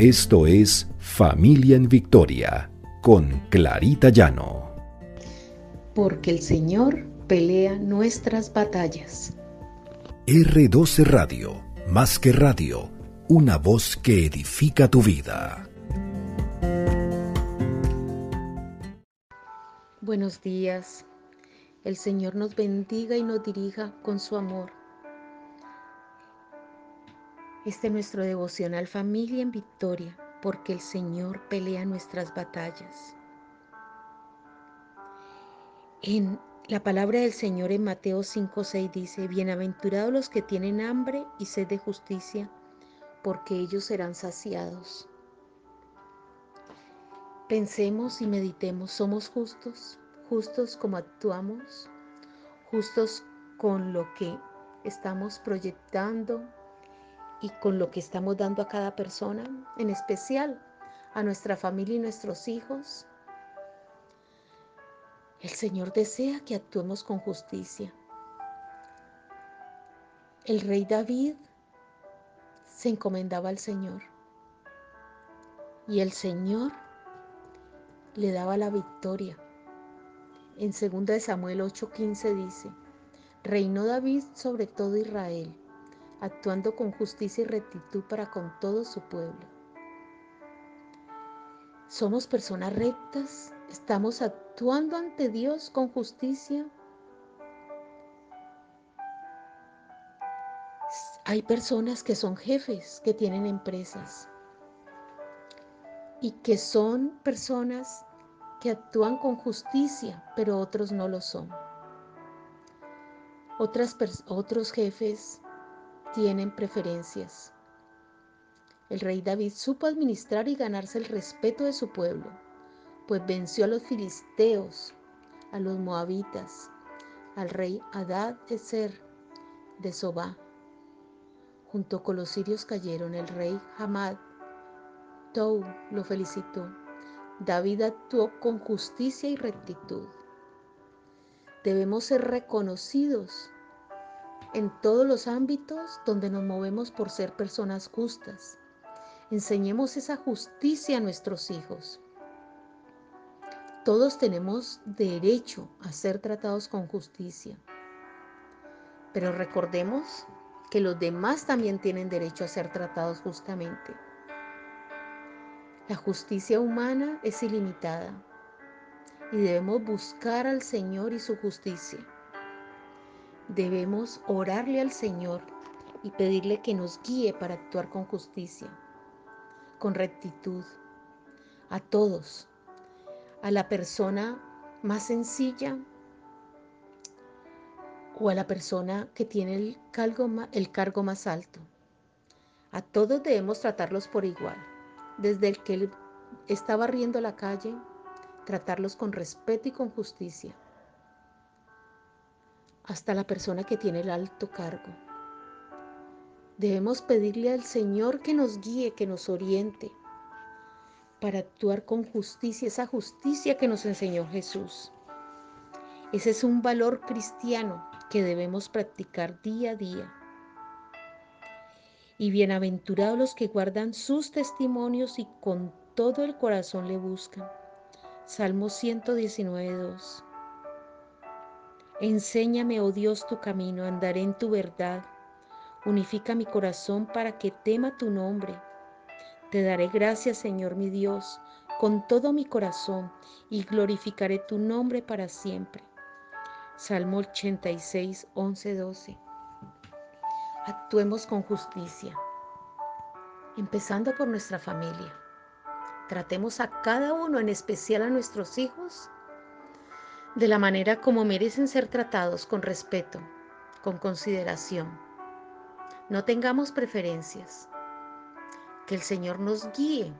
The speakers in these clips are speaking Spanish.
Esto es Familia en Victoria con Clarita Llano. Porque el Señor pelea nuestras batallas. R12 Radio, más que radio, una voz que edifica tu vida. Buenos días. El Señor nos bendiga y nos dirija con su amor. Este es nuestro devocional Familia en Victoria, porque el Señor pelea nuestras batallas. En la palabra del Señor en Mateo 5:6 dice, Bienaventurados los que tienen hambre y sed de justicia, porque ellos serán saciados. Pensemos y meditemos, ¿somos justos? ¿Justos como actuamos? ¿Justos con lo que estamos proyectando y con lo que estamos dando a cada persona, en especial a nuestra familia y nuestros hijos. El Señor desea que actuemos con justicia. El rey David se encomendaba al Señor y el Señor le daba la victoria. En 2 Samuel 8:15 dice, reinó David sobre todo Israel actuando con justicia y rectitud para con todo su pueblo. Somos personas rectas, estamos actuando ante Dios con justicia. Hay personas que son jefes, que tienen empresas y que son personas que actúan con justicia, pero otros no lo son. Otras, otros jefes tienen preferencias. El rey David supo administrar y ganarse el respeto de su pueblo, pues venció a los filisteos, a los moabitas, al rey Adad Ezer de Sobá. Junto con los sirios cayeron el rey Hamad. Tou lo felicitó. David actuó con justicia y rectitud. Debemos ser reconocidos en todos los ámbitos donde nos movemos por ser personas justas. Enseñemos esa justicia a nuestros hijos. Todos tenemos derecho a ser tratados con justicia. Pero recordemos que los demás también tienen derecho a ser tratados justamente. La justicia humana es ilimitada y debemos buscar al Señor y su justicia debemos orarle al Señor y pedirle que nos guíe para actuar con justicia, con rectitud, a todos, a la persona más sencilla o a la persona que tiene el cargo, más alto. A todos debemos tratarlos por igual, desde el que está barriendo la calle, tratarlos con respeto y con justicia hasta la persona que tiene el alto cargo. Debemos pedirle al Señor que nos guíe, que nos oriente para actuar con justicia, esa justicia que nos enseñó Jesús. Ese es un valor cristiano que debemos practicar día a día. Y bienaventurados los que guardan sus testimonios y con todo el corazón le buscan. Salmo 119, 2. Enséñame, oh Dios, tu camino, andaré en tu verdad. Unifica mi corazón para que tema tu nombre. Te daré gracias, Señor mi Dios, con todo mi corazón y glorificaré tu nombre para siempre. Salmo 86, 11, 12. Actuemos con justicia, empezando por nuestra familia. Tratemos a cada uno, en especial a nuestros hijos, de la manera como merecen ser tratados con respeto, con consideración. No tengamos preferencias. Que el Señor nos guíe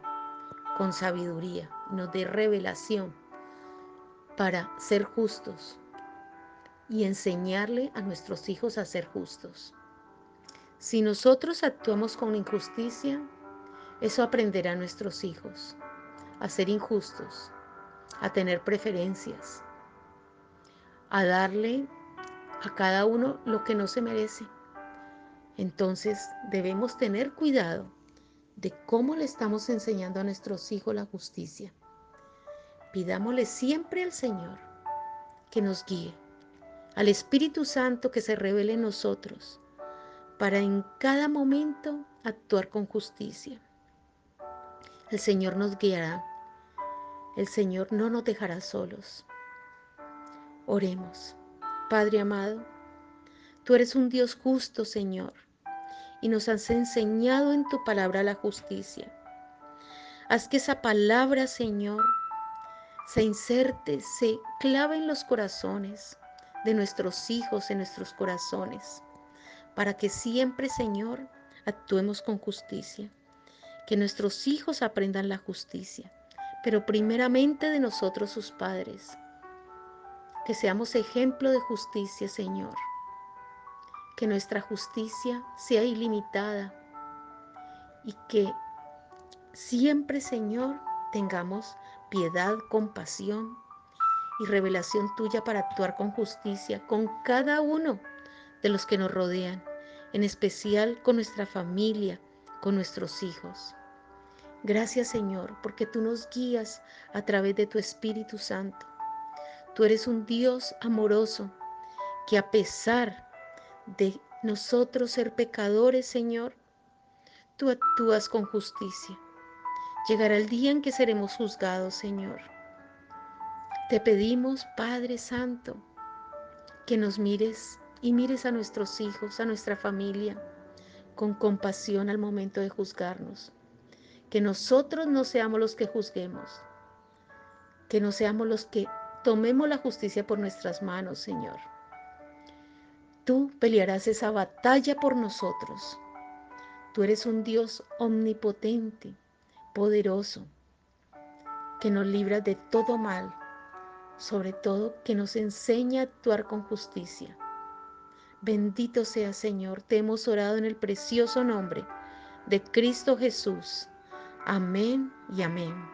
con sabiduría, nos dé revelación para ser justos y enseñarle a nuestros hijos a ser justos. Si nosotros actuamos con injusticia, eso aprenderá a nuestros hijos a ser injustos, a tener preferencias, a darle a cada uno lo que no se merece. Entonces debemos tener cuidado de cómo le estamos enseñando a nuestros hijos la justicia. Pidámosle siempre al Señor que nos guíe, al Espíritu Santo que se revele en nosotros, para en cada momento actuar con justicia. El Señor nos guiará, el Señor no nos dejará solos. Oremos. Padre amado, tú eres un Dios justo, Señor, y nos has enseñado en tu palabra la justicia. Haz que esa palabra, Señor, se inserte, se clave en los corazones de nuestros hijos, en nuestros corazones, para que siempre, Señor, actuemos con justicia. Que nuestros hijos aprendan la justicia, pero primeramente de nosotros sus padres que seamos ejemplo de justicia, Señor. Que nuestra justicia sea ilimitada y que siempre, Señor, tengamos piedad, compasión y revelación tuya para actuar con justicia con cada uno de los que nos rodean, en especial con nuestra familia, con nuestros hijos. Gracias Señor, porque tú nos guías a través de tu Espíritu Santo Tú eres un Dios amoroso que a pesar de nosotros ser pecadores, Señor, tú actúas con justicia. Llegará el día en que seremos juzgados, Señor. Te pedimos, Padre Santo, que nos mires y mires a nuestros hijos, a nuestra familia, con compasión al momento de juzgarnos. Que nosotros no seamos los que juzguemos, que no seamos los que Tomemos la justicia por nuestras manos, Señor. Tú pelearás esa batalla por nosotros. Tú eres un Dios omnipotente, poderoso, que nos libra de todo mal, sobre todo que nos enseña a actuar con justicia. Bendito sea Señor, te hemos orado en el precioso nombre de Cristo Jesús. Amén y amén.